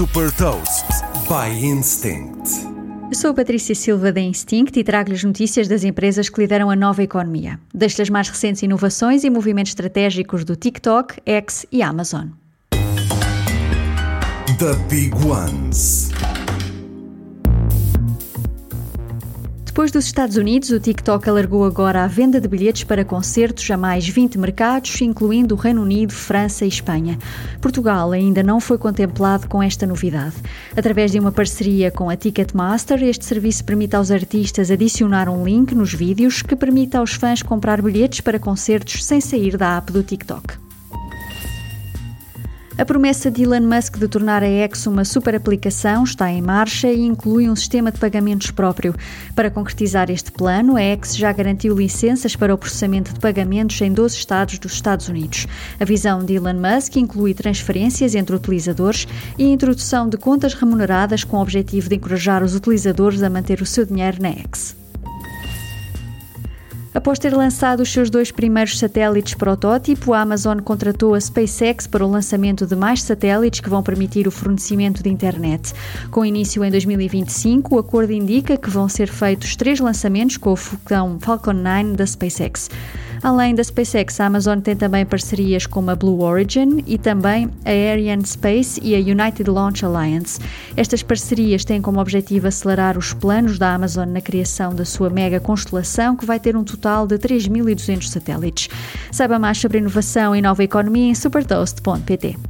Super Toast by Instinct. Eu sou a Patrícia Silva da Instinct e trago-lhe as notícias das empresas que lideram a nova economia. Deixo-lhe as mais recentes inovações e movimentos estratégicos do TikTok, X e Amazon. The Big Ones. Depois dos Estados Unidos, o TikTok alargou agora a venda de bilhetes para concertos a mais 20 mercados, incluindo o Reino Unido, França e Espanha. Portugal ainda não foi contemplado com esta novidade. Através de uma parceria com a Ticketmaster, este serviço permite aos artistas adicionar um link nos vídeos que permite aos fãs comprar bilhetes para concertos sem sair da app do TikTok. A promessa de Elon Musk de tornar a X uma super aplicação está em marcha e inclui um sistema de pagamentos próprio. Para concretizar este plano, a X já garantiu licenças para o processamento de pagamentos em 12 estados dos Estados Unidos. A visão de Elon Musk inclui transferências entre utilizadores e a introdução de contas remuneradas com o objetivo de encorajar os utilizadores a manter o seu dinheiro na X. Após ter lançado os seus dois primeiros satélites protótipo, a Amazon contratou a SpaceX para o lançamento de mais satélites que vão permitir o fornecimento de internet. Com início em 2025, o acordo indica que vão ser feitos três lançamentos com o foguetão Falcon 9 da SpaceX. Além da SpaceX, a Amazon tem também parcerias com a Blue Origin e também a Ariane Space e a United Launch Alliance. Estas parcerias têm como objetivo acelerar os planos da Amazon na criação da sua mega constelação, que vai ter um total de 3.200 satélites. Saiba mais sobre inovação e nova economia em supertoast.pt.